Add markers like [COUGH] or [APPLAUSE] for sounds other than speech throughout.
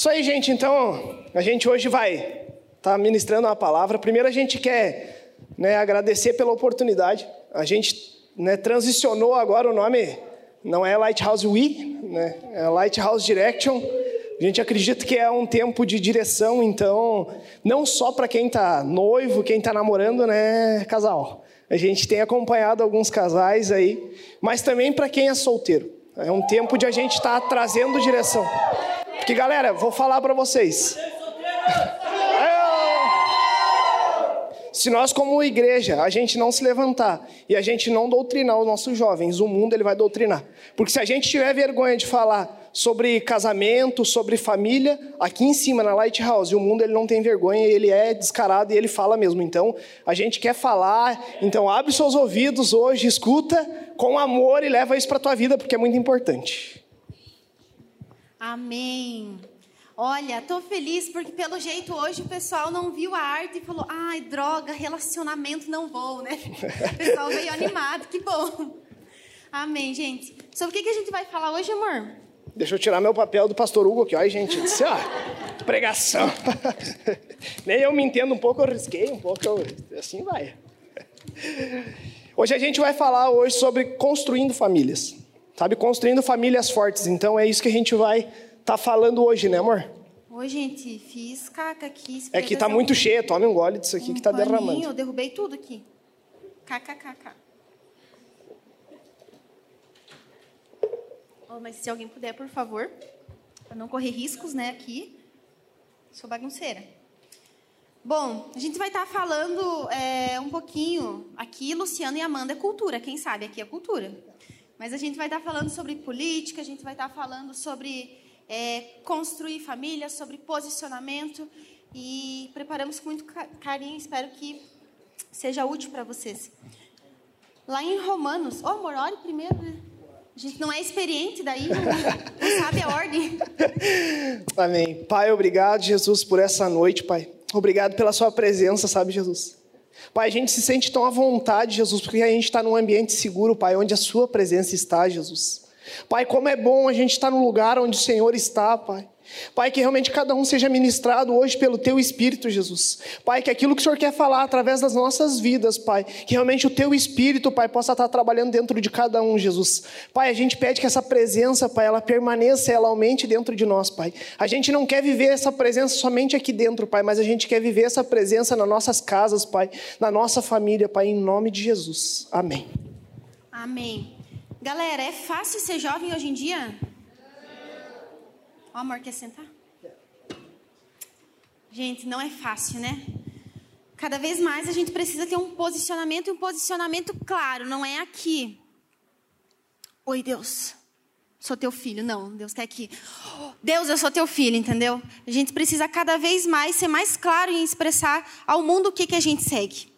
Isso aí, gente. Então, a gente hoje vai estar tá ministrando uma palavra. Primeiro, a gente quer né, agradecer pela oportunidade. A gente né, transicionou agora o nome, não é Lighthouse We, né, é Lighthouse Direction. A gente acredita que é um tempo de direção, então, não só para quem está noivo, quem está namorando, né, casal. A gente tem acompanhado alguns casais aí, mas também para quem é solteiro. É um tempo de a gente estar tá trazendo direção. Porque, galera, vou falar para vocês. Se nós, como igreja, a gente não se levantar e a gente não doutrinar os nossos jovens, o mundo ele vai doutrinar. Porque se a gente tiver vergonha de falar sobre casamento, sobre família, aqui em cima na Lighthouse, o mundo ele não tem vergonha, ele é descarado e ele fala mesmo. Então, a gente quer falar, então abre seus ouvidos hoje, escuta com amor e leva isso para tua vida, porque é muito importante. Amém. Olha, tô feliz porque pelo jeito hoje o pessoal não viu a arte e falou: "Ai, droga, relacionamento não vou", né? [LAUGHS] O pessoal veio [LAUGHS] animado, que bom. Amém, gente. Sobre o que a gente vai falar hoje, amor? Deixa eu tirar meu papel do pastor Hugo aqui. Ai, gente, disse, ó, pregação. [LAUGHS] Nem eu me entendo um pouco, eu risquei um pouco, eu, assim vai. Hoje a gente vai falar hoje sobre construindo famílias. Sabe, construindo famílias fortes. Então é isso que a gente vai tá falando hoje, né, amor? Oi, gente, fiz caca aqui. É que tá muito cheio, tome um gole disso aqui um que tá paninho, derramando. Eu derrubei tudo aqui. KKKK. Oh, mas se alguém puder, por favor, para não correr riscos, né, aqui. Sou bagunceira. Bom, a gente vai estar tá falando é, um pouquinho aqui, Luciano e Amanda, é cultura. Quem sabe aqui é cultura. Mas a gente vai estar falando sobre política, a gente vai estar falando sobre é, construir família, sobre posicionamento e preparamos com muito carinho. Espero que seja útil para vocês. Lá em Romanos, oh, amor, ore primeiro, né? A gente não é experiente daí, não sabe a ordem. [LAUGHS] Amém. Pai, obrigado, Jesus, por essa noite, Pai. Obrigado pela sua presença, sabe, Jesus? Pai, a gente se sente tão à vontade, Jesus, porque a gente está num ambiente seguro, Pai, onde a sua presença está, Jesus. Pai, como é bom a gente estar no lugar onde o Senhor está, Pai. Pai, que realmente cada um seja ministrado hoje pelo Teu Espírito, Jesus. Pai, que aquilo que o Senhor quer falar através das nossas vidas, Pai, que realmente o Teu Espírito, Pai, possa estar trabalhando dentro de cada um, Jesus. Pai, a gente pede que essa presença, Pai, ela permaneça, ela aumente dentro de nós, Pai. A gente não quer viver essa presença somente aqui dentro, Pai, mas a gente quer viver essa presença nas nossas casas, Pai, na nossa família, Pai, em nome de Jesus. Amém. Amém. Galera, é fácil ser jovem hoje em dia? Oh, amor, quer sentar? Gente, não é fácil, né? Cada vez mais a gente precisa ter um posicionamento e um posicionamento claro, não é aqui. Oi, Deus, sou teu filho. Não, Deus quer que. Deus, eu sou teu filho, entendeu? A gente precisa cada vez mais ser mais claro em expressar ao mundo o que, que a gente segue.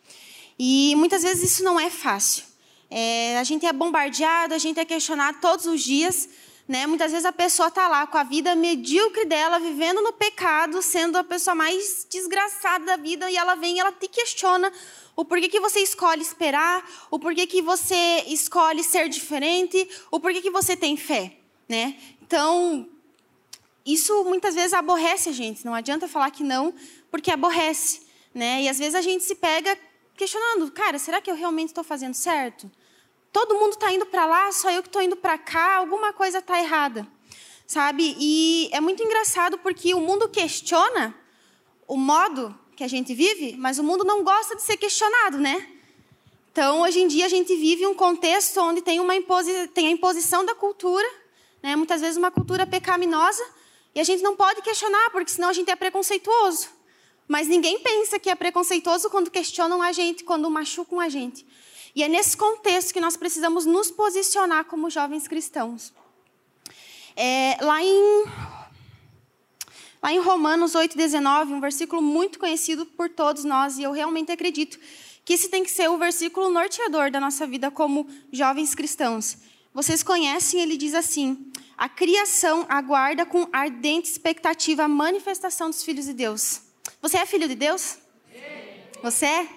E muitas vezes isso não é fácil. É, a gente é bombardeado, a gente é questionado todos os dias. Né? Muitas vezes a pessoa está lá com a vida medíocre dela, vivendo no pecado, sendo a pessoa mais desgraçada da vida, e ela vem e ela te questiona o porquê que você escolhe esperar, o porquê que você escolhe ser diferente, o porquê que você tem fé. Né? Então, isso muitas vezes aborrece a gente. Não adianta falar que não, porque aborrece. Né? E às vezes a gente se pega questionando, cara, será que eu realmente estou fazendo certo? Todo mundo está indo para lá, só eu que estou indo para cá, alguma coisa está errada. Sabe? E é muito engraçado porque o mundo questiona o modo que a gente vive, mas o mundo não gosta de ser questionado, né? Então, hoje em dia, a gente vive um contexto onde tem, uma imposi tem a imposição da cultura, né? muitas vezes uma cultura pecaminosa, e a gente não pode questionar, porque senão a gente é preconceituoso. Mas ninguém pensa que é preconceituoso quando questionam a gente, quando machucam a gente. E é nesse contexto que nós precisamos nos posicionar como jovens cristãos. É, lá, em, lá em Romanos 8,19, um versículo muito conhecido por todos nós, e eu realmente acredito que esse tem que ser o versículo norteador da nossa vida como jovens cristãos. Vocês conhecem, ele diz assim: A criação aguarda com ardente expectativa a manifestação dos filhos de Deus. Você é filho de Deus? Você é?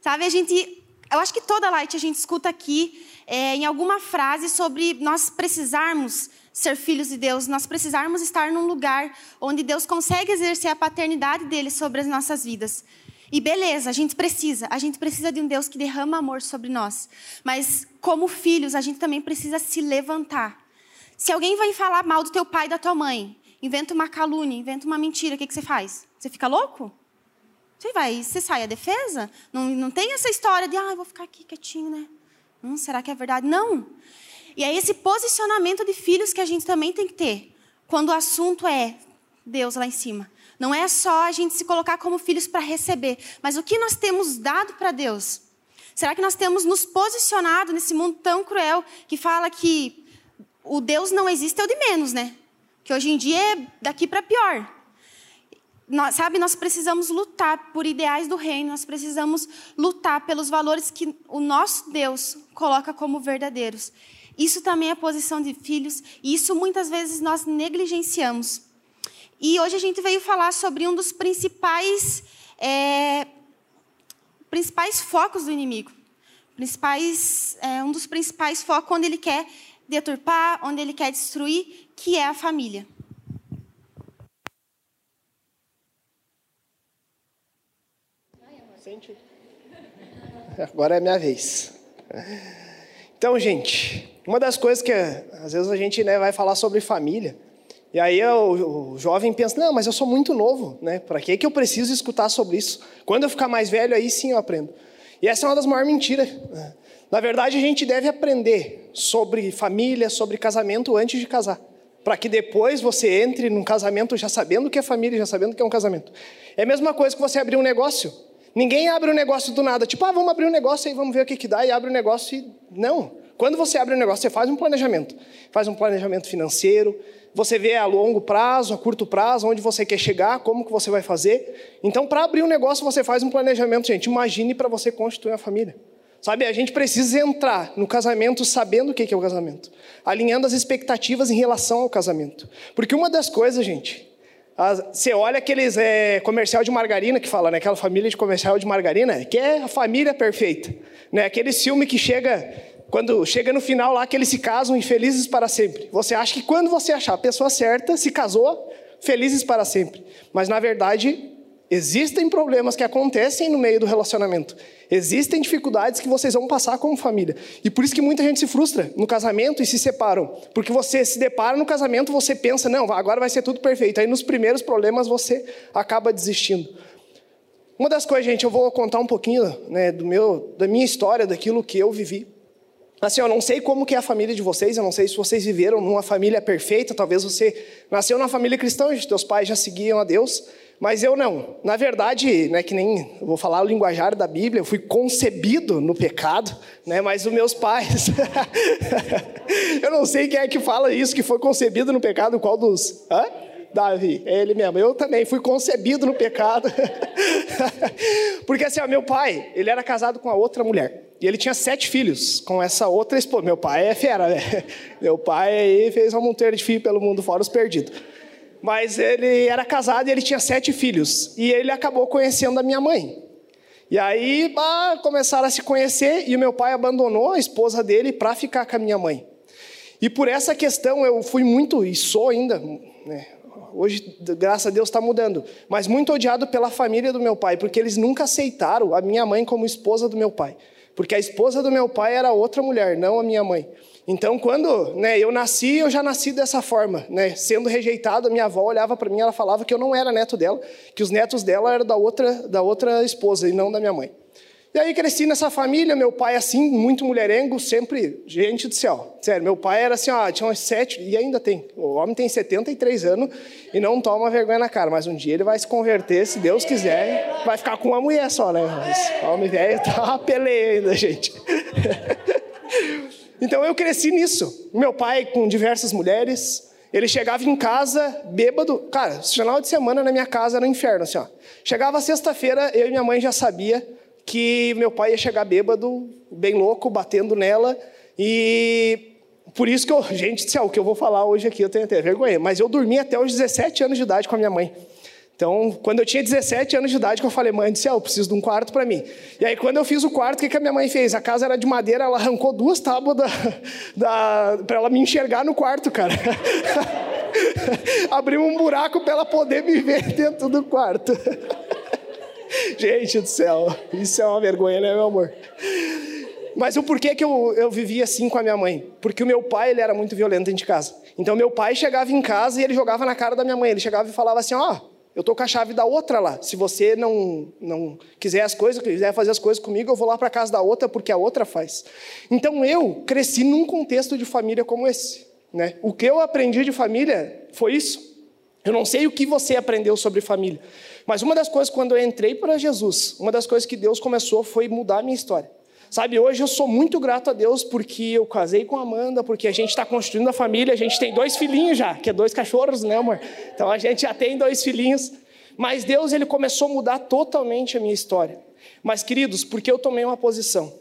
Sabe, a gente eu acho que toda Light a gente escuta aqui é, em alguma frase sobre nós precisarmos ser filhos de Deus, nós precisarmos estar num lugar onde Deus consegue exercer a paternidade dele sobre as nossas vidas. E beleza, a gente precisa, a gente precisa de um Deus que derrama amor sobre nós. Mas como filhos, a gente também precisa se levantar. Se alguém vai falar mal do teu pai e da tua mãe, inventa uma calúnia, inventa uma mentira, o que, que você faz? Você fica louco? Você vai, você sai à defesa? Não, não tem essa história de, ah, vou ficar aqui quietinho, né? Hum, será que é verdade? Não. E é esse posicionamento de filhos que a gente também tem que ter. Quando o assunto é Deus lá em cima. Não é só a gente se colocar como filhos para receber, mas o que nós temos dado para Deus? Será que nós temos nos posicionado nesse mundo tão cruel que fala que o Deus não existe é o de menos, né? Que hoje em dia é daqui para pior. Nós, sabe, nós precisamos lutar por ideais do reino, nós precisamos lutar pelos valores que o nosso Deus coloca como verdadeiros. Isso também é posição de filhos, e isso muitas vezes nós negligenciamos. E hoje a gente veio falar sobre um dos principais, é, principais focos do inimigo. Principais, é, um dos principais focos onde ele quer deturpar, onde ele quer destruir, que é a família. Agora é minha vez. Então, gente, uma das coisas que às vezes a gente né, vai falar sobre família, e aí o, o, jovem pensa, não, mas eu sou muito novo, né? Para que, que eu preciso escutar sobre isso? Quando eu ficar mais velho, aí sim eu aprendo. E essa é uma das maiores mentiras. Na verdade, a gente deve aprender sobre família, sobre casamento antes de casar. Para que depois você entre num casamento já sabendo o que é família, já sabendo o que é um casamento. É a mesma coisa que você abrir um negócio. Ninguém abre um negócio do nada, tipo, ah, vamos abrir um negócio aí, vamos ver o que, que dá, e abre um negócio e. Não. Quando você abre um negócio, você faz um planejamento. Faz um planejamento financeiro, você vê a longo prazo, a curto prazo, onde você quer chegar, como que você vai fazer. Então, para abrir um negócio, você faz um planejamento, gente. Imagine para você constituir a família. Sabe, a gente precisa entrar no casamento sabendo o que é o casamento, alinhando as expectativas em relação ao casamento. Porque uma das coisas, gente, você olha aqueles é, comercial de margarina que fala, né? Aquela família de comercial de margarina, que é a família perfeita, né? Aquele filme que chega quando chega no final lá que eles se casam infelizes para sempre. Você acha que quando você achar a pessoa certa, se casou, felizes para sempre. Mas na verdade, existem problemas que acontecem no meio do relacionamento. Existem dificuldades que vocês vão passar como família. E por isso que muita gente se frustra no casamento e se separam. Porque você se depara no casamento, você pensa, não, agora vai ser tudo perfeito. Aí nos primeiros problemas você acaba desistindo. Uma das coisas, gente, eu vou contar um pouquinho né, do meu, da minha história, daquilo que eu vivi. Assim, eu não sei como que é a família de vocês, eu não sei se vocês viveram numa família perfeita, talvez você nasceu numa família cristã, onde teus pais já seguiam a Deus, mas eu não. Na verdade, né, que nem vou falar o linguajar da Bíblia, eu fui concebido no pecado, né, mas os meus pais. [LAUGHS] eu não sei quem é que fala isso, que foi concebido no pecado, qual dos. Hã? Davi, é ele mesmo. Eu também fui concebido no pecado. [LAUGHS] Porque assim, ó, meu pai, ele era casado com a outra mulher. E ele tinha sete filhos com essa outra esposa. Meu pai é fera, né? Meu pai aí fez uma monteira de filho pelo mundo fora os perdidos. Mas ele era casado e ele tinha sete filhos. E ele acabou conhecendo a minha mãe. E aí bah, começaram a se conhecer e o meu pai abandonou a esposa dele para ficar com a minha mãe. E por essa questão eu fui muito, e sou ainda, né? hoje, graças a Deus, está mudando, mas muito odiado pela família do meu pai, porque eles nunca aceitaram a minha mãe como esposa do meu pai porque a esposa do meu pai era outra mulher, não a minha mãe. Então, quando né, eu nasci, eu já nasci dessa forma, né, sendo rejeitado. Minha avó olhava para mim, ela falava que eu não era neto dela, que os netos dela eram da outra, da outra esposa e não da minha mãe. E aí cresci nessa família, meu pai assim, muito mulherengo, sempre gente do céu. Sério, meu pai era assim, ó, tinha uns sete, e ainda tem. O homem tem 73 anos e não toma vergonha na cara, mas um dia ele vai se converter, se Deus quiser, vai ficar com uma mulher só, né? Mas homem velho tá peleia ainda, gente. [LAUGHS] então eu cresci nisso. Meu pai com diversas mulheres, ele chegava em casa bêbado. Cara, final de semana na minha casa era um inferno, assim, ó. Chegava sexta-feira, eu e minha mãe já sabia que meu pai ia chegar bêbado, bem louco, batendo nela. E por isso que eu, [LAUGHS] gente do céu, o que eu vou falar hoje aqui, eu tenho até vergonha, mas eu dormi até os 17 anos de idade com a minha mãe. Então, quando eu tinha 17 anos de idade, que eu falei, mãe do céu, eu preciso de um quarto para mim. E aí, quando eu fiz o quarto, o que, que a minha mãe fez? A casa era de madeira, ela arrancou duas tábuas da, [LAUGHS] da, para ela me enxergar no quarto, cara. [LAUGHS] Abriu um buraco para ela poder me ver [LAUGHS] dentro do quarto. Gente do céu, isso é uma vergonha, né, meu amor? Mas o porquê que eu, eu vivia assim com a minha mãe? Porque o meu pai, ele era muito violento dentro de casa. Então, meu pai chegava em casa e ele jogava na cara da minha mãe. Ele chegava e falava assim, ó... Oh, eu estou com a chave da outra lá. Se você não, não quiser as coisas, quiser fazer as coisas comigo, eu vou lá para casa da outra porque a outra faz. Então eu cresci num contexto de família como esse. Né? O que eu aprendi de família foi isso. Eu não sei o que você aprendeu sobre família, mas uma das coisas quando eu entrei para Jesus, uma das coisas que Deus começou foi mudar a minha história. Sabe, hoje eu sou muito grato a Deus porque eu casei com a Amanda, porque a gente está construindo a família, a gente tem dois filhinhos já, que é dois cachorros, né, amor? Então a gente já tem dois filhinhos. Mas Deus, ele começou a mudar totalmente a minha história. Mas, queridos, porque eu tomei uma posição,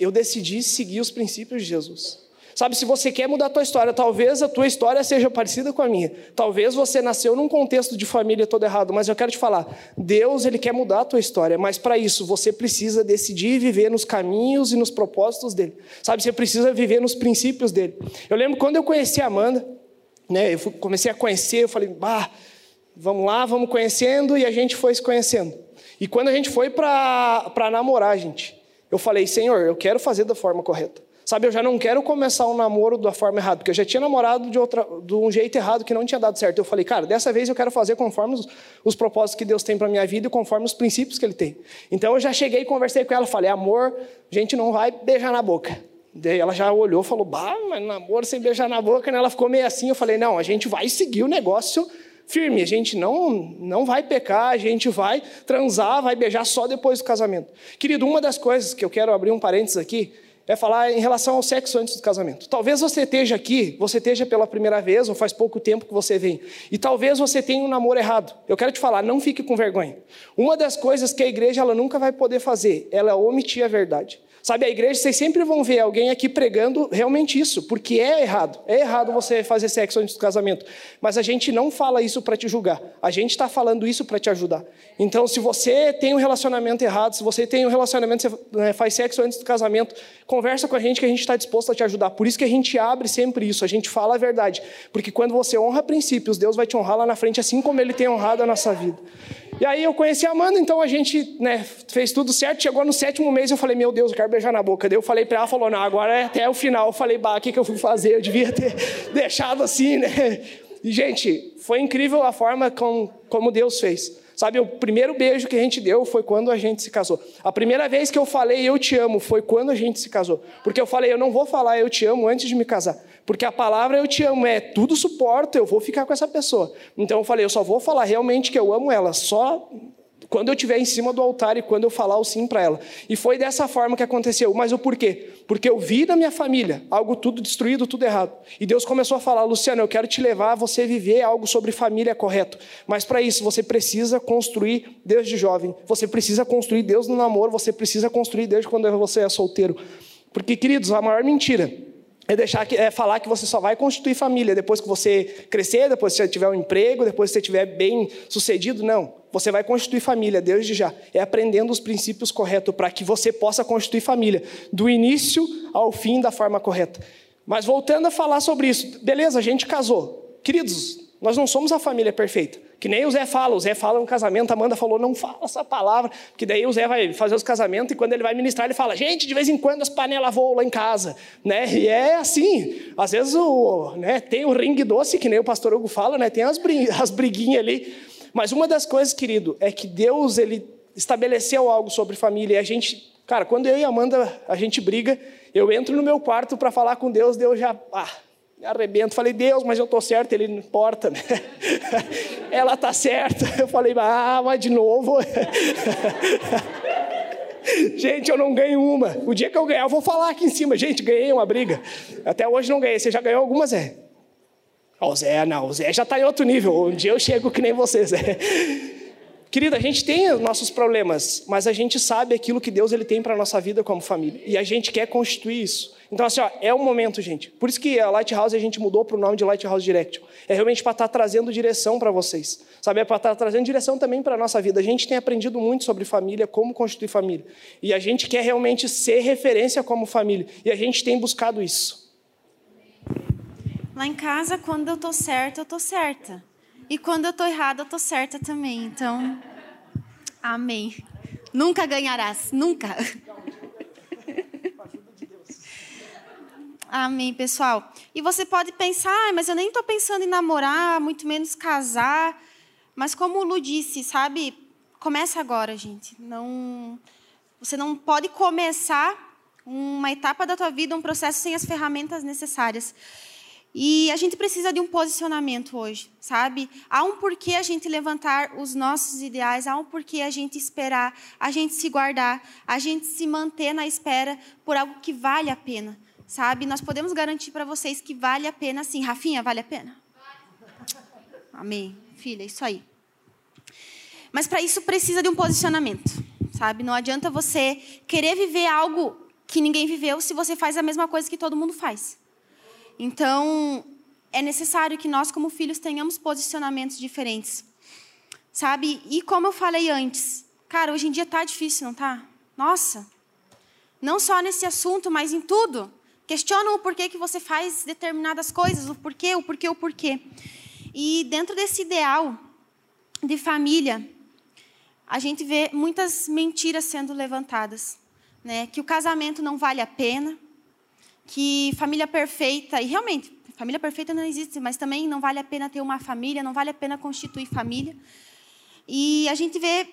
eu decidi seguir os princípios de Jesus. Sabe, se você quer mudar a tua história, talvez a tua história seja parecida com a minha. Talvez você nasceu num contexto de família todo errado, mas eu quero te falar, Deus, ele quer mudar a tua história, mas para isso você precisa decidir viver nos caminhos e nos propósitos dele. Sabe, você precisa viver nos princípios dele. Eu lembro quando eu conheci a Amanda, né, eu comecei a conhecer, eu falei, bah, vamos lá, vamos conhecendo, e a gente foi se conhecendo. E quando a gente foi para namorar, gente, eu falei, Senhor, eu quero fazer da forma correta. Sabe, eu já não quero começar um namoro da forma errada, porque eu já tinha namorado de, outra, de um jeito errado que não tinha dado certo. Eu falei, cara, dessa vez eu quero fazer conforme os, os propósitos que Deus tem para minha vida e conforme os princípios que Ele tem. Então eu já cheguei e conversei com ela, falei, amor, a gente não vai beijar na boca. Daí ela já olhou falou, bah, mas namoro sem beijar na boca, né? Ela ficou meio assim, eu falei, não, a gente vai seguir o negócio firme, a gente não, não vai pecar, a gente vai transar, vai beijar só depois do casamento. Querido, uma das coisas que eu quero abrir um parênteses aqui, é falar em relação ao sexo antes do casamento. Talvez você esteja aqui, você esteja pela primeira vez, ou faz pouco tempo que você vem, e talvez você tenha um namoro errado. Eu quero te falar, não fique com vergonha. Uma das coisas que a igreja ela nunca vai poder fazer, ela é omitir a verdade. Sabe, a igreja, vocês sempre vão ver alguém aqui pregando realmente isso, porque é errado. É errado você fazer sexo antes do casamento. Mas a gente não fala isso para te julgar. A gente está falando isso para te ajudar. Então, se você tem um relacionamento errado, se você tem um relacionamento, você né, faz sexo antes do casamento, conversa com a gente que a gente está disposto a te ajudar. Por isso que a gente abre sempre isso, a gente fala a verdade. Porque quando você honra princípios, Deus vai te honrar lá na frente, assim como Ele tem honrado a nossa vida. E aí eu conheci a Amanda, então a gente né, fez tudo certo. Chegou no sétimo mês, eu falei, meu Deus, eu quero beijar na boca. Daí eu falei para ela, falou, não, agora é até o final. Eu falei, bah, o que, que eu fui fazer? Eu devia ter [LAUGHS] deixado assim, né? E, gente, foi incrível a forma com, como Deus fez. Sabe, o primeiro beijo que a gente deu foi quando a gente se casou. A primeira vez que eu falei eu te amo foi quando a gente se casou. Porque eu falei, eu não vou falar eu te amo antes de me casar. Porque a palavra eu te amo é tudo suporto, eu vou ficar com essa pessoa. Então eu falei, eu só vou falar realmente que eu amo ela, só quando eu estiver em cima do altar e quando eu falar o sim para ela. E foi dessa forma que aconteceu. Mas o porquê? Porque eu vi na minha família algo tudo destruído, tudo errado. E Deus começou a falar: Luciano, eu quero te levar a você viver algo sobre família correto. Mas para isso você precisa construir Deus de jovem. Você precisa construir Deus no namoro. Você precisa construir Deus quando você é solteiro. Porque, queridos, a maior mentira é deixar que, é falar que você só vai constituir família depois que você crescer, depois que você tiver um emprego, depois que você estiver bem sucedido. Não. Você vai constituir família desde já. É aprendendo os princípios corretos para que você possa constituir família, do início ao fim da forma correta. Mas voltando a falar sobre isso, beleza, a gente casou. Queridos, nós não somos a família perfeita. Que nem o Zé fala, o Zé fala no casamento, a Amanda falou, não fala essa palavra, que daí o Zé vai fazer os casamentos e quando ele vai ministrar, ele fala, gente, de vez em quando as panelas voam lá em casa, né? E é assim, às vezes o, né, tem o ringue doce, que nem o pastor Hugo fala, né? Tem as, as briguinhas ali, mas uma das coisas, querido, é que Deus, ele estabeleceu algo sobre família e a gente, cara, quando eu e a Amanda, a gente briga, eu entro no meu quarto para falar com Deus, Deus já, ah, arrebento. Falei, Deus, mas eu estou certo, ele não importa. Né? [LAUGHS] Ela está certa. Eu falei, ah, mas de novo. gente, eu não ganho uma. O dia que eu ganhar, eu vou falar aqui em cima. Gente, ganhei uma briga. Até hoje não ganhei. Você já ganhou alguma, Zé? O Zé, não. O Zé já está em outro nível. Um dia eu chego que nem você, Zé. Querida, a gente tem nossos problemas, mas a gente sabe aquilo que Deus ele tem para a nossa vida como família. E a gente quer constituir isso. Então, assim, ó, é o momento, gente. Por isso que a Lighthouse a gente mudou para o nome de Lighthouse Direct. É realmente para estar tá trazendo direção para vocês. Sabe? É para estar tá trazendo direção também para a nossa vida. A gente tem aprendido muito sobre família, como constituir família. E a gente quer realmente ser referência como família. E a gente tem buscado isso. Lá em casa, quando eu tô certa, eu tô certa. E quando eu tô errada, eu tô certa também. Então, amém. Nunca ganharás, nunca. [LAUGHS] Amém, pessoal. E você pode pensar, ah, mas eu nem estou pensando em namorar, muito menos casar. Mas como o Lu disse, sabe? Começa agora, gente. Não, você não pode começar uma etapa da tua vida, um processo sem as ferramentas necessárias. E a gente precisa de um posicionamento hoje, sabe? Há um porquê a gente levantar os nossos ideais, há um porquê a gente esperar, a gente se guardar, a gente se manter na espera por algo que vale a pena, sabe? Nós podemos garantir para vocês que vale a pena sim. Rafinha, vale a pena? Amém. Filha, isso aí. Mas para isso precisa de um posicionamento, sabe? Não adianta você querer viver algo que ninguém viveu se você faz a mesma coisa que todo mundo faz. Então, é necessário que nós, como filhos, tenhamos posicionamentos diferentes. Sabe? E como eu falei antes, cara, hoje em dia tá difícil, não tá? Nossa. Não só nesse assunto, mas em tudo. Questiona o porquê que você faz determinadas coisas, o porquê, o porquê, o porquê. E dentro desse ideal de família, a gente vê muitas mentiras sendo levantadas, né? Que o casamento não vale a pena, que família perfeita, e realmente, família perfeita não existe, mas também não vale a pena ter uma família, não vale a pena constituir família. E a gente vê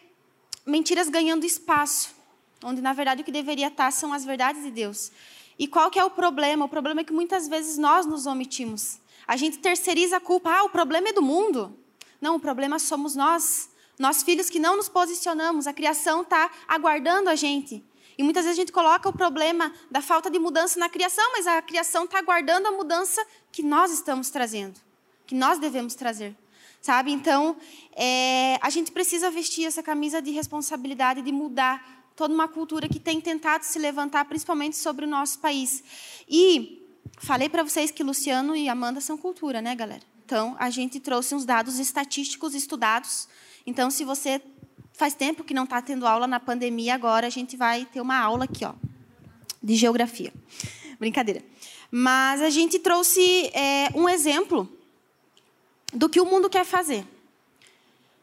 mentiras ganhando espaço, onde na verdade o que deveria estar são as verdades de Deus. E qual que é o problema? O problema é que muitas vezes nós nos omitimos. A gente terceiriza a culpa. Ah, o problema é do mundo. Não, o problema somos nós. Nós, filhos que não nos posicionamos. A criação está aguardando a gente. E muitas vezes a gente coloca o problema da falta de mudança na criação, mas a criação está aguardando a mudança que nós estamos trazendo, que nós devemos trazer. Sabe? Então, é, a gente precisa vestir essa camisa de responsabilidade de mudar toda uma cultura que tem tentado se levantar, principalmente sobre o nosso país. E falei para vocês que Luciano e Amanda são cultura, né, galera? Então, a gente trouxe uns dados estatísticos estudados. Então, se você Faz tempo que não está tendo aula na pandemia, agora a gente vai ter uma aula aqui, ó, de geografia. Brincadeira. Mas a gente trouxe é, um exemplo do que o mundo quer fazer.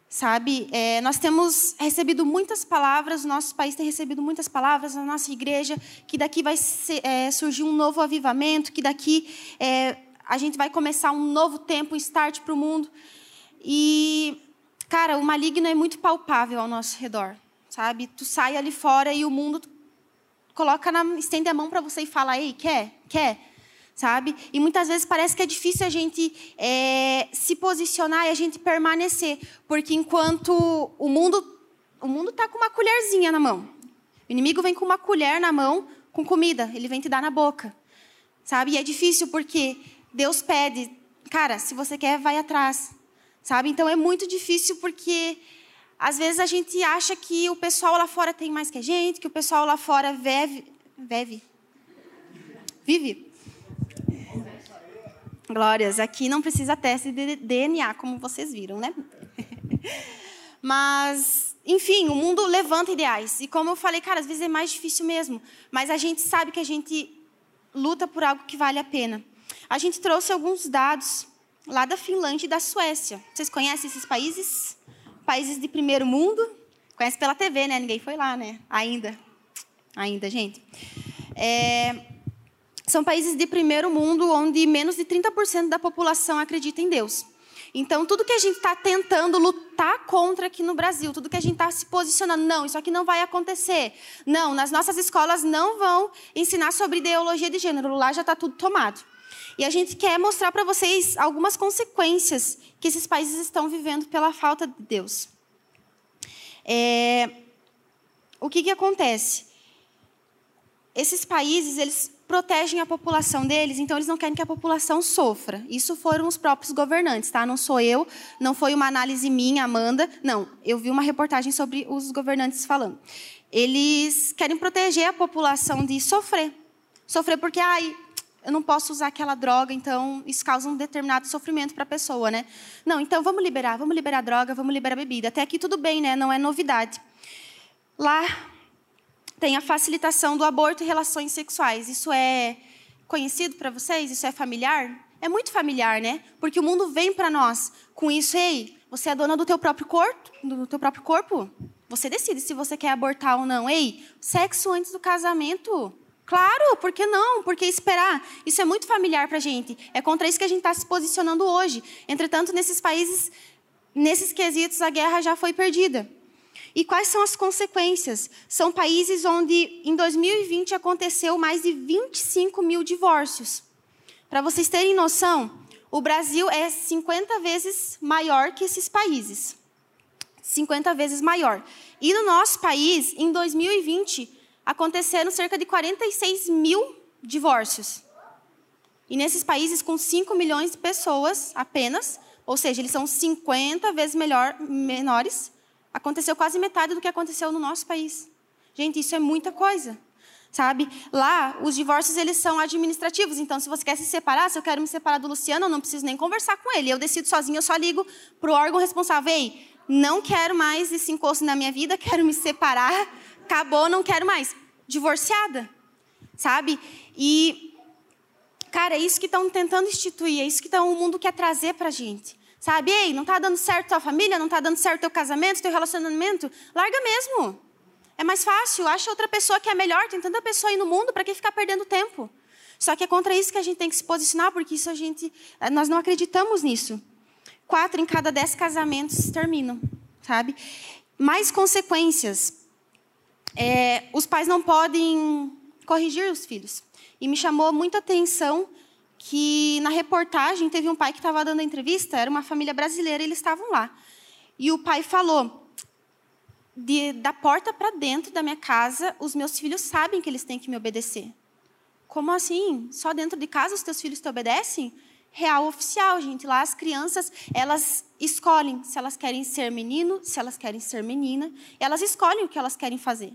Sabe, é, nós temos recebido muitas palavras, o nosso país tem recebido muitas palavras na nossa igreja, que daqui vai ser, é, surgir um novo avivamento, que daqui é, a gente vai começar um novo tempo, um start para o mundo. E Cara, o maligno é muito palpável ao nosso redor, sabe? Tu sai ali fora e o mundo coloca na, estende a mão para você e fala, ei, quer, quer, sabe? E muitas vezes parece que é difícil a gente é, se posicionar e a gente permanecer, porque enquanto o mundo o mundo está com uma colherzinha na mão, o inimigo vem com uma colher na mão com comida, ele vem te dar na boca, sabe? E é difícil porque Deus pede, cara, se você quer, vai atrás, sabe? Então é muito difícil porque às vezes a gente acha que o pessoal lá fora tem mais que a gente, que o pessoal lá fora vive, vive, vive. Glórias, aqui não precisa teste de DNA, como vocês viram, né? [LAUGHS] Mas, enfim, o mundo levanta ideais. E como eu falei, cara, às vezes é mais difícil mesmo. Mas a gente sabe que a gente luta por algo que vale a pena. A gente trouxe alguns dados lá da Finlândia e da Suécia. Vocês conhecem esses países? Países de primeiro mundo? Conhece pela TV, né? Ninguém foi lá, né? Ainda. Ainda, gente. É... São países de primeiro mundo onde menos de 30% da população acredita em Deus. Então, tudo que a gente está tentando lutar contra aqui no Brasil, tudo que a gente está se posicionando, não, isso aqui não vai acontecer. Não, nas nossas escolas não vão ensinar sobre ideologia de gênero, lá já está tudo tomado. E a gente quer mostrar para vocês algumas consequências que esses países estão vivendo pela falta de Deus. É, o que, que acontece? Esses países, eles protegem a população deles, então eles não querem que a população sofra. Isso foram os próprios governantes, tá? Não sou eu, não foi uma análise minha, Amanda. Não, eu vi uma reportagem sobre os governantes falando. Eles querem proteger a população de sofrer. Sofrer porque, ai, eu não posso usar aquela droga, então isso causa um determinado sofrimento para a pessoa, né? Não, então vamos liberar, vamos liberar droga, vamos liberar bebida. Até aqui tudo bem, né? Não é novidade. Lá tem a facilitação do aborto e relações sexuais. Isso é conhecido para vocês? Isso é familiar? É muito familiar, né? Porque o mundo vem para nós com isso. Ei, você é dona do teu próprio corpo, do teu próprio corpo. Você decide se você quer abortar ou não. Ei, sexo antes do casamento. Claro, por que não? Por que esperar? Isso é muito familiar para a gente. É contra isso que a gente está se posicionando hoje. Entretanto, nesses países, nesses quesitos, a guerra já foi perdida. E quais são as consequências? São países onde, em 2020, aconteceu mais de 25 mil divórcios. Para vocês terem noção, o Brasil é 50 vezes maior que esses países. 50 vezes maior. E no nosso país, em 2020, aconteceram cerca de 46 mil divórcios. E nesses países com 5 milhões de pessoas apenas, ou seja, eles são 50 vezes melhor, menores, Aconteceu quase metade do que aconteceu no nosso país. Gente, isso é muita coisa. Sabe? Lá, os divórcios eles são administrativos. Então, se você quer se separar, se eu quero me separar do Luciano, eu não preciso nem conversar com ele. Eu decido sozinho, eu só ligo para o órgão responsável. Ei, não quero mais esse encosto na minha vida, quero me separar, acabou, não quero mais. Divorciada. Sabe? E, cara, é isso que estão tentando instituir, é isso que tão, o mundo quer trazer para gente. Sabe? Ei, não está dando certo tua família, não está dando certo teu casamento, teu relacionamento? Larga mesmo. É mais fácil, acha outra pessoa que é melhor, tem tanta pessoa aí no mundo, para que ficar perdendo tempo? Só que é contra isso que a gente tem que se posicionar, porque isso a gente, eh, nós não acreditamos nisso. Quatro em cada dez casamentos terminam, sabe? Mais consequências. É, os pais não podem corrigir os filhos. E me chamou muita atenção que na reportagem teve um pai que estava dando a entrevista, era uma família brasileira, eles estavam lá. E o pai falou: de, da porta para dentro da minha casa, os meus filhos sabem que eles têm que me obedecer. Como assim? Só dentro de casa os teus filhos te obedecem? Real oficial, gente. Lá as crianças, elas escolhem se elas querem ser menino, se elas querem ser menina. Elas escolhem o que elas querem fazer.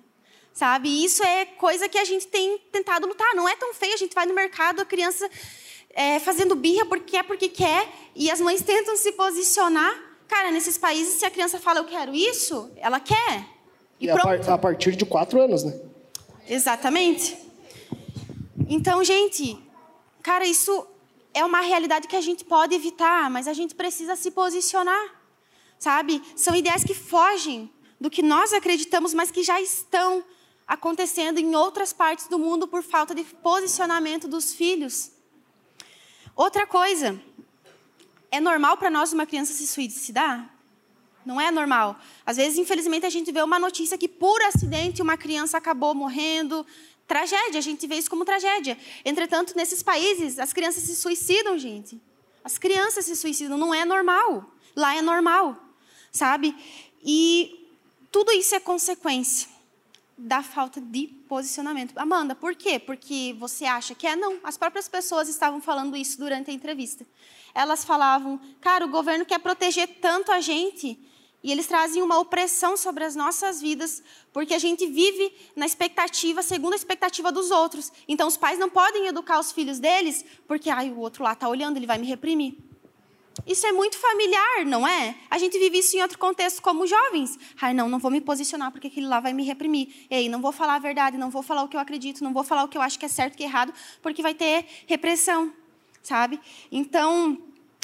Sabe? E isso é coisa que a gente tem tentado lutar. Não é tão feio. A gente vai no mercado, a criança é, fazendo birra porque é porque quer, e as mães tentam se posicionar. Cara, nesses países, se a criança fala eu quero isso, ela quer. E, e a, a partir de quatro anos, né? Exatamente. Então, gente, cara, isso é uma realidade que a gente pode evitar, mas a gente precisa se posicionar, sabe? São ideias que fogem do que nós acreditamos, mas que já estão acontecendo em outras partes do mundo por falta de posicionamento dos filhos. Outra coisa, é normal para nós uma criança se suicidar? Não é normal. Às vezes, infelizmente, a gente vê uma notícia que, por acidente, uma criança acabou morrendo. Tragédia, a gente vê isso como tragédia. Entretanto, nesses países, as crianças se suicidam, gente. As crianças se suicidam, não é normal. Lá é normal, sabe? E tudo isso é consequência da falta de posicionamento. Amanda, por quê? Porque você acha que é? Não, as próprias pessoas estavam falando isso durante a entrevista. Elas falavam, cara, o governo quer proteger tanto a gente e eles trazem uma opressão sobre as nossas vidas, porque a gente vive na expectativa, segundo a expectativa dos outros. Então, os pais não podem educar os filhos deles, porque ai, o outro lá está olhando, ele vai me reprimir. Isso é muito familiar, não é? A gente vive isso em outro contexto como jovens. Ai, não, não vou me posicionar porque aquele lá vai me reprimir. Ei, não vou falar a verdade, não vou falar o que eu acredito, não vou falar o que eu acho que é certo e é errado, porque vai ter repressão, sabe? Então,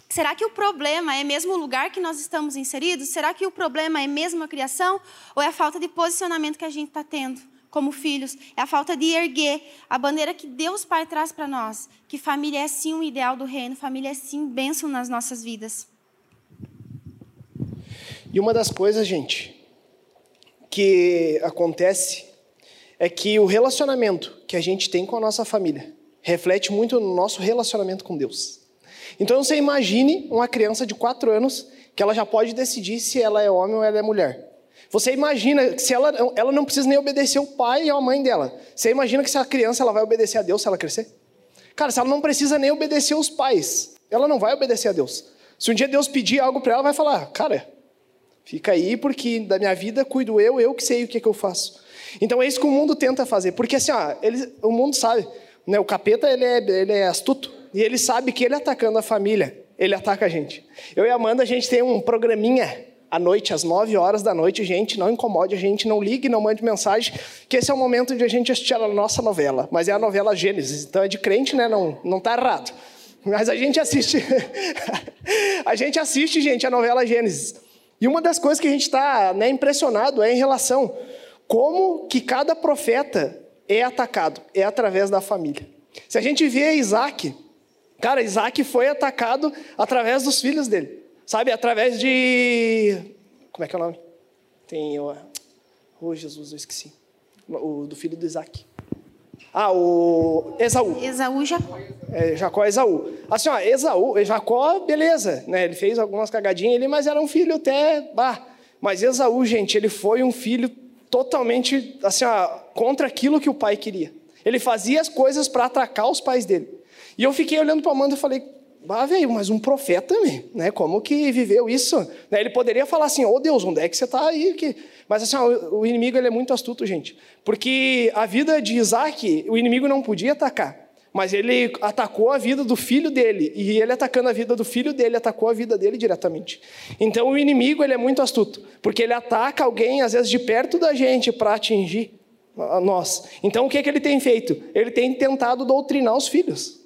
será que o problema é mesmo o lugar que nós estamos inseridos? Será que o problema é mesmo a criação ou é a falta de posicionamento que a gente está tendo? como filhos, é a falta de erguer a bandeira que Deus Pai traz para nós, que família é sim um ideal do reino, família é sim bênção nas nossas vidas. E uma das coisas, gente, que acontece é que o relacionamento que a gente tem com a nossa família reflete muito no nosso relacionamento com Deus. Então você imagine uma criança de 4 anos que ela já pode decidir se ela é homem ou ela é mulher. Você imagina que se ela, ela não precisa nem obedecer o pai e a mãe dela. Você imagina que se a criança ela vai obedecer a Deus se ela crescer? Cara, se ela não precisa nem obedecer os pais, ela não vai obedecer a Deus. Se um dia Deus pedir algo para ela, vai falar: Cara, fica aí porque da minha vida cuido eu, eu que sei o que, que eu faço. Então é isso que o mundo tenta fazer, porque assim, ó, ele, o mundo sabe, né, o capeta ele é, ele é astuto e ele sabe que ele atacando a família, ele ataca a gente. Eu e a Amanda a gente tem um programinha à noite, às 9 horas da noite, gente, não incomode a gente, não ligue, não mande mensagem, que esse é o momento de a gente assistir a nossa novela. Mas é a novela Gênesis, então é de crente, né? Não, não tá errado. Mas a gente assiste. [LAUGHS] a gente assiste, gente, a novela Gênesis. E uma das coisas que a gente está né, impressionado é em relação como que cada profeta é atacado, é através da família. Se a gente vê Isaac, cara, Isaac foi atacado através dos filhos dele. Sabe, através de. Como é que é o nome? Tem. Oh, Jesus, eu esqueci. O do filho do Isaac. Ah, o Esaú. Esaú Jacó. É, Jacó Esaú. Assim, ó, Esaú, Jacó, beleza, né? Ele fez algumas cagadinhas ali, mas era um filho até. Bah. Mas Esaú, gente, ele foi um filho totalmente, assim, ó, contra aquilo que o pai queria. Ele fazia as coisas para atacar os pais dele. E eu fiquei olhando para Amanda e falei, ah, veio, mas um profeta né? Como que viveu isso? Né? Ele poderia falar assim, ô oh, Deus, onde é que você está aí? Que... Mas assim, o inimigo ele é muito astuto, gente. Porque a vida de Isaac, o inimigo não podia atacar. Mas ele atacou a vida do filho dele. E ele atacando a vida do filho dele, atacou a vida dele diretamente. Então o inimigo ele é muito astuto. Porque ele ataca alguém, às vezes, de perto da gente para atingir nós. Então o que, que ele tem feito? Ele tem tentado doutrinar os filhos.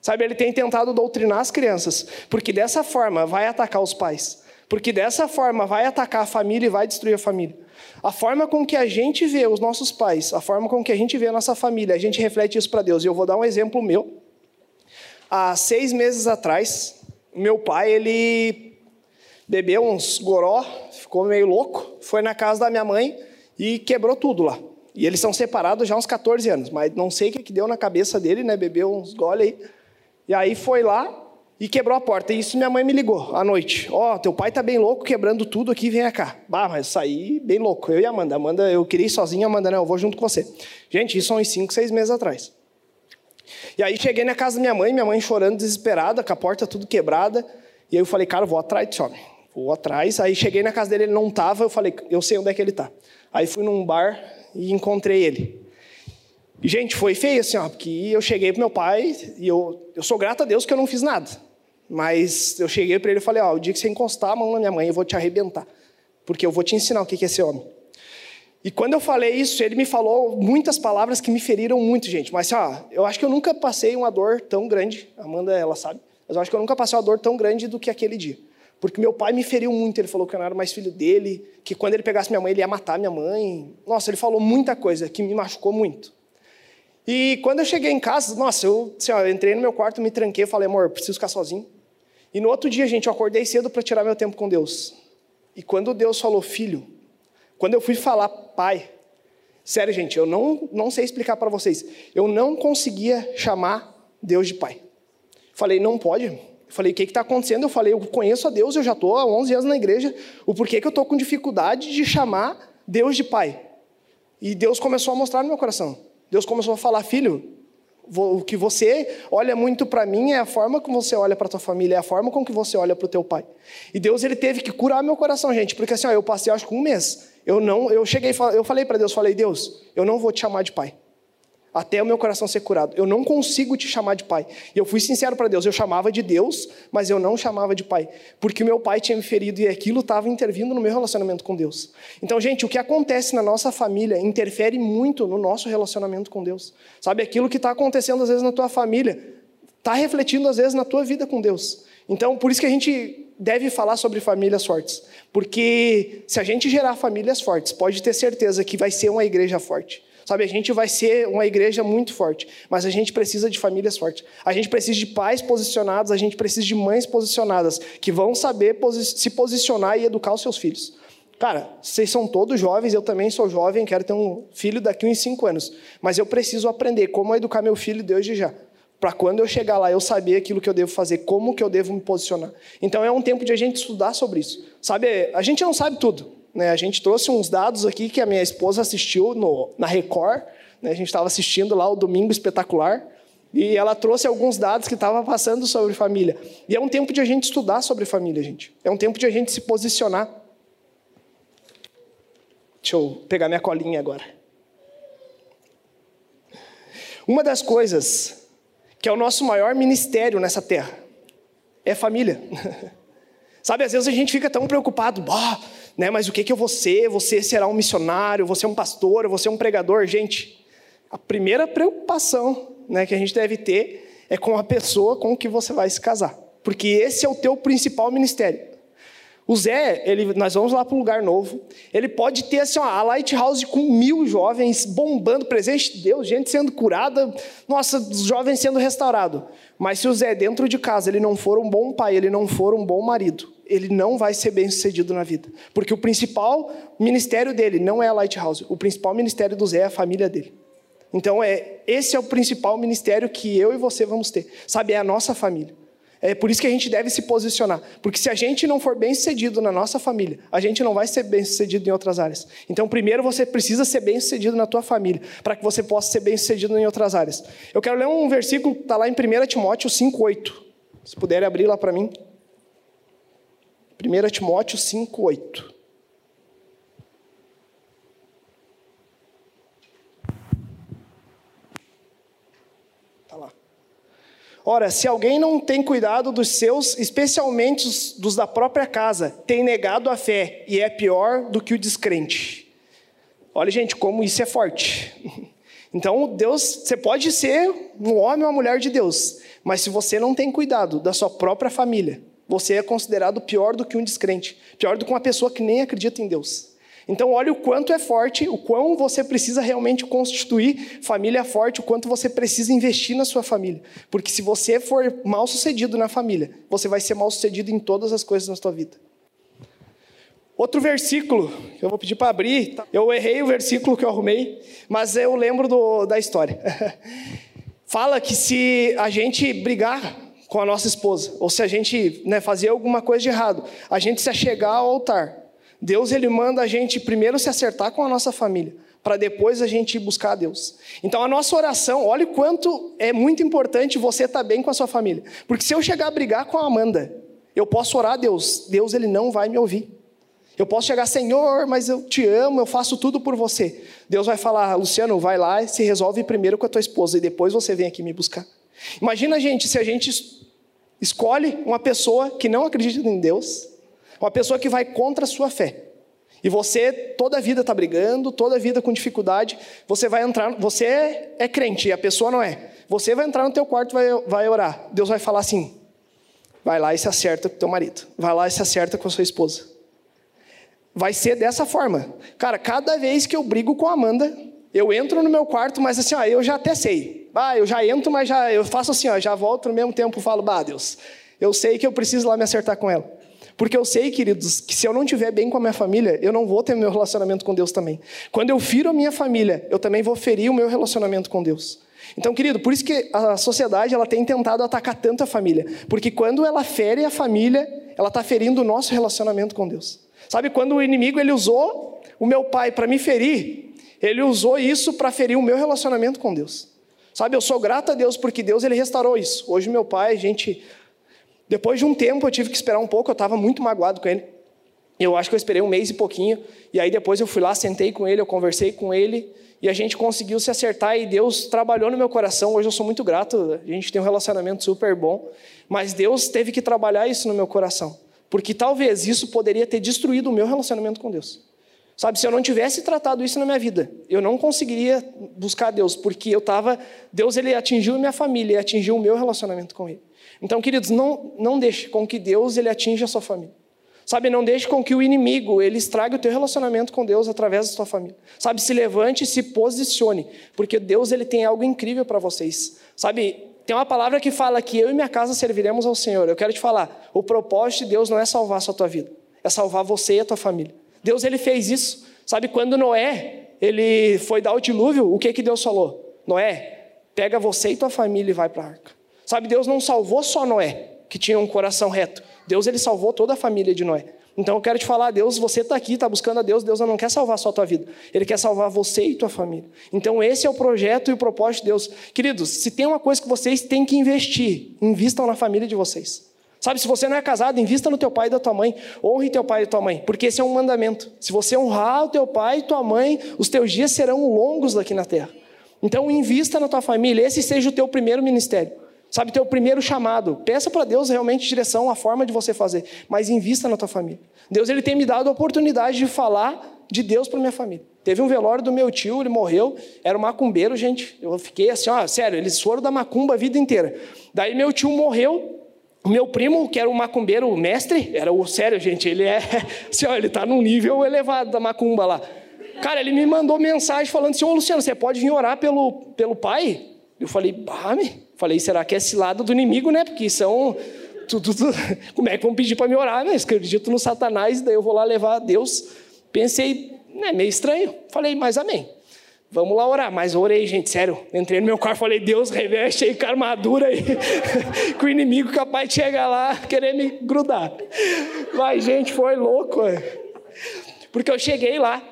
Sabe, ele tem tentado doutrinar as crianças, porque dessa forma vai atacar os pais, porque dessa forma vai atacar a família e vai destruir a família. A forma com que a gente vê os nossos pais, a forma com que a gente vê a nossa família, a gente reflete isso para Deus. E eu vou dar um exemplo meu. Há seis meses atrás, meu pai, ele bebeu uns goró, ficou meio louco, foi na casa da minha mãe e quebrou tudo lá. E eles são separados já há uns 14 anos, mas não sei o que, que deu na cabeça dele, né? Bebeu uns gole aí. E aí foi lá e quebrou a porta. E isso minha mãe me ligou à noite. Ó, oh, teu pai tá bem louco, quebrando tudo aqui, vem cá. Bah, mas saí bem louco. Eu e a Amanda. Amanda, eu queria ir sozinha, Amanda, não, eu vou junto com você. Gente, isso há uns 5, 6 meses atrás. E aí cheguei na casa da minha mãe, minha mãe chorando, desesperada, com a porta tudo quebrada. E aí eu falei, cara, vou atrás desse homem. Vou atrás. Aí cheguei na casa dele, ele não tava. Eu falei, eu sei onde é que ele tá. Aí fui num bar e encontrei ele. Gente, foi feio assim, ó, porque eu cheguei pro meu pai e eu, eu sou grato a Deus que eu não fiz nada. Mas eu cheguei para ele e falei, ó, o dia que você encostar a mão na minha mãe, eu vou te arrebentar. Porque eu vou te ensinar o que é ser homem. E quando eu falei isso, ele me falou muitas palavras que me feriram muito, gente. Mas, ó, eu acho que eu nunca passei uma dor tão grande. Amanda, ela sabe. Mas eu acho que eu nunca passei uma dor tão grande do que aquele dia. Porque meu pai me feriu muito. Ele falou que eu não era mais filho dele, que quando ele pegasse minha mãe, ele ia matar minha mãe. Nossa, ele falou muita coisa que me machucou muito. E quando eu cheguei em casa, nossa, eu, assim, ó, eu entrei no meu quarto, me tranquei, falei, amor, preciso ficar sozinho. E no outro dia, gente, eu acordei cedo para tirar meu tempo com Deus. E quando Deus falou, filho, quando eu fui falar, pai, sério, gente, eu não, não sei explicar para vocês, eu não conseguia chamar Deus de pai. Falei, não pode. Falei, o que está acontecendo? Eu falei, eu conheço a Deus, eu já estou há 11 anos na igreja, o porquê que eu estou com dificuldade de chamar Deus de pai? E Deus começou a mostrar no meu coração. Deus começou a falar, filho, o que você olha muito para mim é a forma como você olha para tua família, é a forma com que você olha para o teu pai. E Deus ele teve que curar meu coração, gente, porque assim, ó, eu passei acho que um mês. Eu não, eu cheguei, eu falei para Deus, falei, Deus, eu não vou te chamar de pai até o meu coração ser curado. Eu não consigo te chamar de pai. E eu fui sincero para Deus, eu chamava de Deus, mas eu não chamava de pai, porque meu pai tinha me ferido e aquilo estava intervindo no meu relacionamento com Deus. Então, gente, o que acontece na nossa família interfere muito no nosso relacionamento com Deus. Sabe, aquilo que está acontecendo às vezes na tua família, está refletindo às vezes na tua vida com Deus. Então, por isso que a gente deve falar sobre famílias fortes, porque se a gente gerar famílias fortes, pode ter certeza que vai ser uma igreja forte. Sabe, a gente vai ser uma igreja muito forte, mas a gente precisa de famílias fortes. A gente precisa de pais posicionados, a gente precisa de mães posicionadas, que vão saber posi se posicionar e educar os seus filhos. Cara, vocês são todos jovens, eu também sou jovem, quero ter um filho daqui uns cinco anos. Mas eu preciso aprender como educar meu filho desde já. Para quando eu chegar lá, eu saber aquilo que eu devo fazer, como que eu devo me posicionar. Então é um tempo de a gente estudar sobre isso. Sabe, a gente não sabe tudo. Né? A gente trouxe uns dados aqui que a minha esposa assistiu no, na Record. Né? A gente estava assistindo lá o Domingo Espetacular. E ela trouxe alguns dados que estava passando sobre família. E é um tempo de a gente estudar sobre família, gente. É um tempo de a gente se posicionar. Deixa eu pegar minha colinha agora. Uma das coisas que é o nosso maior ministério nessa terra é família. [LAUGHS] Sabe, às vezes a gente fica tão preocupado, bah, né, mas o que, que eu vou ser? Você será um missionário, você é um pastor, você é um pregador? Gente, a primeira preocupação né, que a gente deve ter é com a pessoa com que você vai se casar. Porque esse é o teu principal ministério. O Zé, ele, nós vamos lá para um lugar novo. Ele pode ter assim, ó, a Lighthouse com mil jovens bombando, presente de Deus, gente sendo curada, nossa, os jovens sendo restaurados. Mas se o Zé, dentro de casa, ele não for um bom pai, ele não for um bom marido, ele não vai ser bem sucedido na vida. Porque o principal ministério dele não é a Lighthouse. O principal ministério do Zé é a família dele. Então, é, esse é o principal ministério que eu e você vamos ter. Sabe, é a nossa família. É por isso que a gente deve se posicionar. Porque se a gente não for bem sucedido na nossa família, a gente não vai ser bem sucedido em outras áreas. Então, primeiro você precisa ser bem sucedido na tua família, para que você possa ser bem sucedido em outras áreas. Eu quero ler um versículo que está lá em 1 Timóteo 5,8. Se puderem abrir lá para mim. 1 Timóteo 5,8. Ora, se alguém não tem cuidado dos seus, especialmente dos da própria casa, tem negado a fé e é pior do que o descrente. Olha, gente, como isso é forte. [LAUGHS] Então, Deus, você pode ser um homem ou uma mulher de Deus, mas se você não tem cuidado da sua própria família, você é considerado pior do que um descrente, pior do que uma pessoa que nem acredita em Deus. Então, olha o quanto é forte, o quão você precisa realmente constituir família forte, o quanto você precisa investir na sua família. Porque se você for mal sucedido na família, você vai ser mal sucedido em todas as coisas na sua vida. Outro versículo, eu vou pedir para abrir, tá? eu errei o versículo que eu arrumei, mas eu lembro do, da história. [LAUGHS] Fala que se a gente brigar com a nossa esposa, ou se a gente né, fazer alguma coisa de errado, a gente se achegar ao altar Deus ele manda a gente primeiro se acertar com a nossa família, para depois a gente ir buscar a Deus. Então a nossa oração, olha quanto é muito importante você estar tá bem com a sua família. Porque se eu chegar a brigar com a Amanda, eu posso orar a Deus, Deus ele não vai me ouvir. Eu posso chegar, Senhor, mas eu te amo, eu faço tudo por você. Deus vai falar, Luciano, vai lá e se resolve primeiro com a tua esposa e depois você vem aqui me buscar. Imagina, gente, se a gente escolhe uma pessoa que não acredita em Deus, uma pessoa que vai contra a sua fé. E você toda a vida está brigando, toda a vida com dificuldade, você vai entrar, você é, é crente e a pessoa não é. Você vai entrar no teu quarto e vai, vai orar. Deus vai falar assim: vai lá e se acerta com teu marido. Vai lá e se acerta com a sua esposa. Vai ser dessa forma. Cara, cada vez que eu brigo com a Amanda, eu entro no meu quarto, mas assim, ó, eu já até sei. Ah, eu já entro, mas já eu faço assim, ó, já volto no mesmo tempo, falo, bah, Deus, eu sei que eu preciso lá me acertar com ela. Porque eu sei, queridos, que se eu não estiver bem com a minha família, eu não vou ter meu relacionamento com Deus também. Quando eu firo a minha família, eu também vou ferir o meu relacionamento com Deus. Então, querido, por isso que a sociedade ela tem tentado atacar tanto a família. Porque quando ela fere a família, ela está ferindo o nosso relacionamento com Deus. Sabe, quando o inimigo ele usou o meu pai para me ferir, ele usou isso para ferir o meu relacionamento com Deus. Sabe, eu sou grato a Deus porque Deus ele restaurou isso. Hoje meu pai, a gente depois de um tempo, eu tive que esperar um pouco, eu estava muito magoado com ele. Eu acho que eu esperei um mês e pouquinho, e aí depois eu fui lá, sentei com ele, eu conversei com ele, e a gente conseguiu se acertar, e Deus trabalhou no meu coração. Hoje eu sou muito grato, a gente tem um relacionamento super bom, mas Deus teve que trabalhar isso no meu coração, porque talvez isso poderia ter destruído o meu relacionamento com Deus. Sabe, se eu não tivesse tratado isso na minha vida, eu não conseguiria buscar Deus, porque eu estava. Deus ele atingiu minha família, e atingiu o meu relacionamento com Ele. Então, queridos, não, não deixe com que Deus ele atinja a sua família. Sabe, não deixe com que o inimigo ele estrague o teu relacionamento com Deus através da sua família. Sabe, se levante e se posicione, porque Deus ele tem algo incrível para vocês. Sabe, tem uma palavra que fala que eu e minha casa serviremos ao Senhor. Eu quero te falar, o propósito de Deus não é salvar só a tua vida, é salvar você e a tua família. Deus ele fez isso. Sabe, quando Noé ele foi dar o dilúvio, o que que Deus falou? Noé, pega você e tua família e vai para a arca. Sabe, Deus não salvou só Noé, que tinha um coração reto. Deus ele salvou toda a família de Noé. Então eu quero te falar, Deus, você está aqui, está buscando a Deus, Deus não quer salvar só a tua vida, Ele quer salvar você e tua família. Então esse é o projeto e o propósito de Deus. Queridos, se tem uma coisa que vocês têm que investir, invistam na família de vocês. Sabe, se você não é casado, invista no teu pai e da tua mãe, honre teu pai e tua mãe, porque esse é um mandamento. Se você honrar o teu pai e tua mãe, os teus dias serão longos aqui na terra. Então invista na tua família, esse seja o teu primeiro ministério. Sabe, teu primeiro chamado. Peça para Deus realmente direção, a forma de você fazer, mas invista na tua família. Deus ele tem me dado a oportunidade de falar de Deus para minha família. Teve um velório do meu tio, ele morreu, era um macumbeiro, gente. Eu fiquei assim, ó, sério, eles foram da macumba a vida inteira. Daí meu tio morreu, o meu primo, que era um macumbeiro mestre, era o sério, gente, ele é, [LAUGHS] assim, ó, ele está num nível elevado da macumba lá. Cara, ele me mandou mensagem falando assim: Ô Luciano, você pode vir orar pelo, pelo pai? Eu falei, bah. Falei, será que é esse lado do inimigo, né? Porque são. Tudo, [LAUGHS] como é que vão pedir para me orar, né? Acredito no Satanás, daí eu vou lá levar a Deus. Pensei, né, meio estranho. Falei, mas amém. Vamos lá orar. Mas orei, gente, sério. Entrei no meu carro falei, Deus, reveste aí com a armadura aí. [LAUGHS] que o inimigo capaz de chegar lá querer me grudar. Mas, gente, foi louco. É. Porque eu cheguei lá.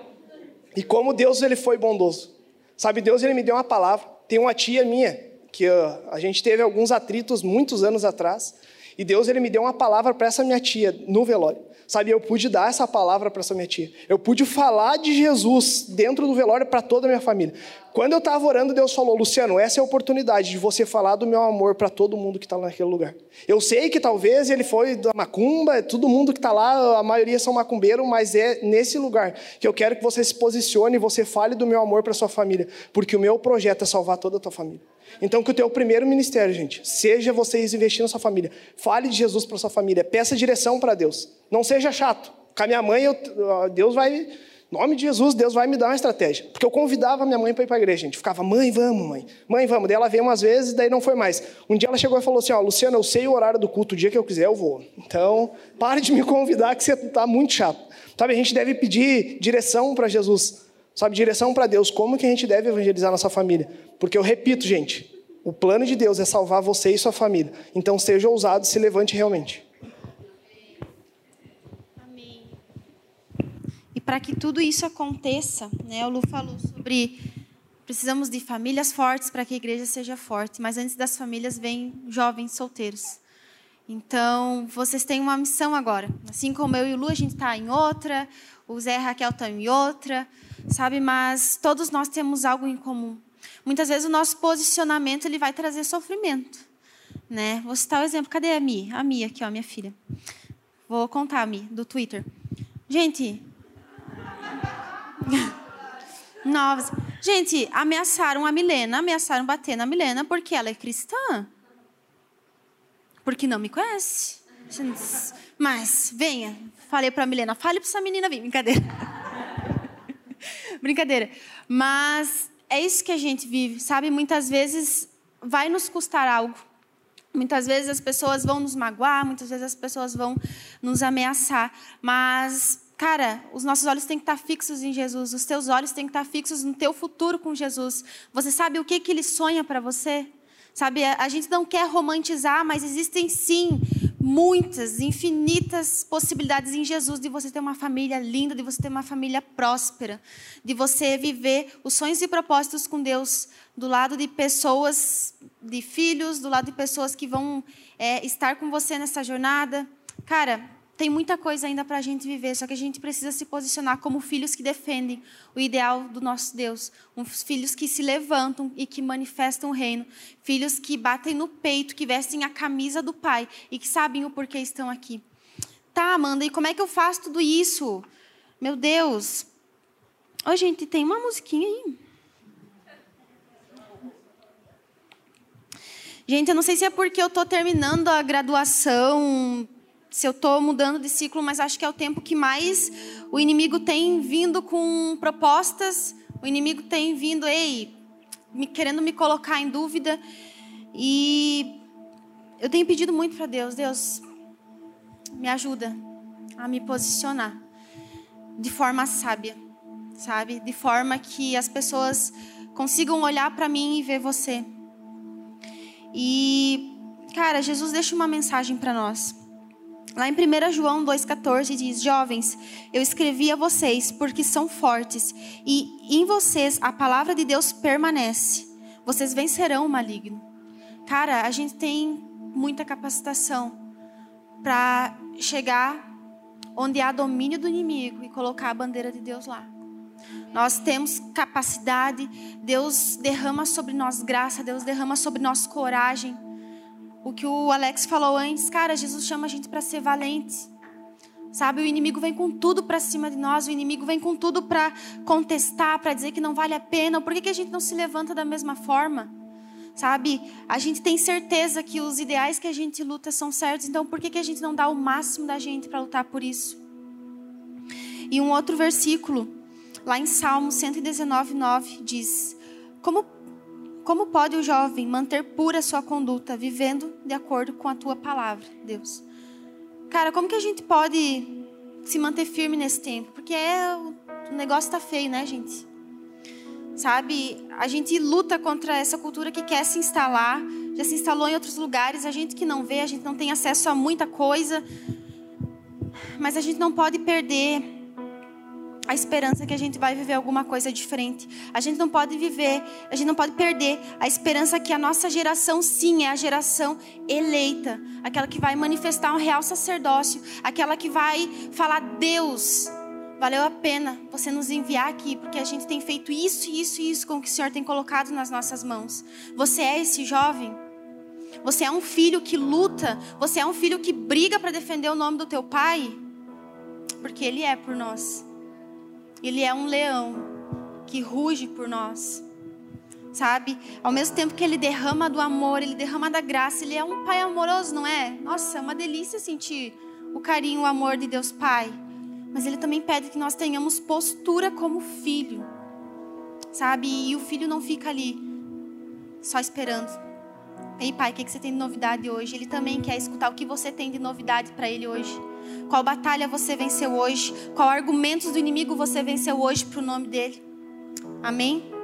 E como Deus ele foi bondoso. Sabe, Deus ele me deu uma palavra. Tem uma tia minha que uh, a gente teve alguns atritos muitos anos atrás, e Deus ele me deu uma palavra para essa minha tia no velório. Sabe, eu pude dar essa palavra para essa minha tia. Eu pude falar de Jesus dentro do velório para toda a minha família. Quando eu estava orando, Deus falou: Luciano, essa é a oportunidade de você falar do meu amor para todo mundo que está naquele lugar. Eu sei que talvez ele foi da macumba, todo mundo que está lá, a maioria são macumbeiro, mas é nesse lugar que eu quero que você se posicione e você fale do meu amor para sua família, porque o meu projeto é salvar toda a tua família. Então, que o teu primeiro ministério, gente, seja vocês investindo na sua família. Fale de Jesus para sua família. Peça direção para Deus. Não seja chato. Com a minha mãe, eu, Deus vai. Em nome de Jesus, Deus vai me dar uma estratégia. Porque eu convidava minha mãe para ir para a igreja, gente. Ficava, mãe, vamos, mãe. Mãe, vamos. Daí ela veio umas vezes, daí não foi mais. Um dia ela chegou e falou assim: Ó, Luciana, eu sei o horário do culto, o dia que eu quiser eu vou. Então, pare de me convidar, que você está muito chato. Sabe, a gente deve pedir direção para Jesus. Sabe, direção para Deus. Como que a gente deve evangelizar nossa família? Porque eu repito, gente, o plano de Deus é salvar você e sua família. Então seja ousado, se levante realmente. Amém. E para que tudo isso aconteça, né, o Lu falou sobre precisamos de famílias fortes para que a igreja seja forte, mas antes das famílias vem jovens solteiros. Então, vocês têm uma missão agora. Assim como eu e o Lu, a gente está em outra, o Zé e a Raquel estão em outra, sabe? Mas todos nós temos algo em comum. Muitas vezes o nosso posicionamento ele vai trazer sofrimento. Né? Vou citar o exemplo. Cadê a Mi? A Mi aqui, ó, minha filha. Vou contar a Mi, do Twitter. Gente. [LAUGHS] Novas. Gente, ameaçaram a Milena, ameaçaram bater na Milena porque ela é cristã. Porque não me conhece. Mas, venha. Falei para a Milena, fale para essa menina vir. Brincadeira. [LAUGHS] Brincadeira. Mas é isso que a gente vive, sabe? Muitas vezes vai nos custar algo. Muitas vezes as pessoas vão nos magoar, muitas vezes as pessoas vão nos ameaçar, mas cara, os nossos olhos têm que estar fixos em Jesus, os teus olhos têm que estar fixos no teu futuro com Jesus. Você sabe o que que ele sonha para você? Sabe, a gente não quer romantizar, mas existem sim muitas, infinitas possibilidades em Jesus de você ter uma família linda, de você ter uma família próspera, de você viver os sonhos e propósitos com Deus do lado de pessoas, de filhos, do lado de pessoas que vão é, estar com você nessa jornada. Cara, tem muita coisa ainda para a gente viver, só que a gente precisa se posicionar como filhos que defendem o ideal do nosso Deus, uns filhos que se levantam e que manifestam o reino, filhos que batem no peito, que vestem a camisa do Pai e que sabem o porquê estão aqui. Tá, Amanda, e como é que eu faço tudo isso? Meu Deus. Ô, gente, tem uma musiquinha aí. Gente, eu não sei se é porque eu estou terminando a graduação se eu estou mudando de ciclo, mas acho que é o tempo que mais o inimigo tem vindo com propostas, o inimigo tem vindo, ei, me, querendo me colocar em dúvida. E eu tenho pedido muito para Deus, Deus, me ajuda a me posicionar de forma sábia, sabe? De forma que as pessoas consigam olhar para mim e ver você. E, cara, Jesus deixa uma mensagem para nós Lá em 1 João 2,14 diz: Jovens, eu escrevi a vocês porque são fortes, e em vocês a palavra de Deus permanece. Vocês vencerão o maligno. Cara, a gente tem muita capacitação para chegar onde há domínio do inimigo e colocar a bandeira de Deus lá. Nós temos capacidade, Deus derrama sobre nós graça, Deus derrama sobre nós coragem. O que o Alex falou antes, cara, Jesus chama a gente para ser valente. Sabe, o inimigo vem com tudo para cima de nós, o inimigo vem com tudo para contestar, para dizer que não vale a pena. Por que, que a gente não se levanta da mesma forma? Sabe, a gente tem certeza que os ideais que a gente luta são certos, então por que, que a gente não dá o máximo da gente para lutar por isso? E um outro versículo, lá em Salmo 119, 9, diz: Como como pode o jovem manter pura sua conduta, vivendo de acordo com a tua palavra, Deus? Cara, como que a gente pode se manter firme nesse tempo? Porque é, o negócio tá feio, né, gente? Sabe, a gente luta contra essa cultura que quer se instalar, já se instalou em outros lugares, a gente que não vê, a gente não tem acesso a muita coisa, mas a gente não pode perder a esperança que a gente vai viver alguma coisa diferente. A gente não pode viver, a gente não pode perder a esperança que a nossa geração sim é a geração eleita, aquela que vai manifestar um real sacerdócio, aquela que vai falar Deus, valeu a pena você nos enviar aqui, porque a gente tem feito isso, isso e isso com o que o Senhor tem colocado nas nossas mãos. Você é esse jovem? Você é um filho que luta? Você é um filho que briga para defender o nome do teu pai? Porque ele é por nós. Ele é um leão que ruge por nós. Sabe? Ao mesmo tempo que ele derrama do amor, ele derrama da graça, ele é um pai amoroso, não é? Nossa, é uma delícia sentir o carinho, o amor de Deus Pai. Mas ele também pede que nós tenhamos postura como filho. Sabe? E o filho não fica ali só esperando. Ei, pai, o que você tem de novidade hoje? Ele também quer escutar o que você tem de novidade para ele hoje. Qual batalha você venceu hoje? Qual argumentos do inimigo você venceu hoje para o nome dele? Amém?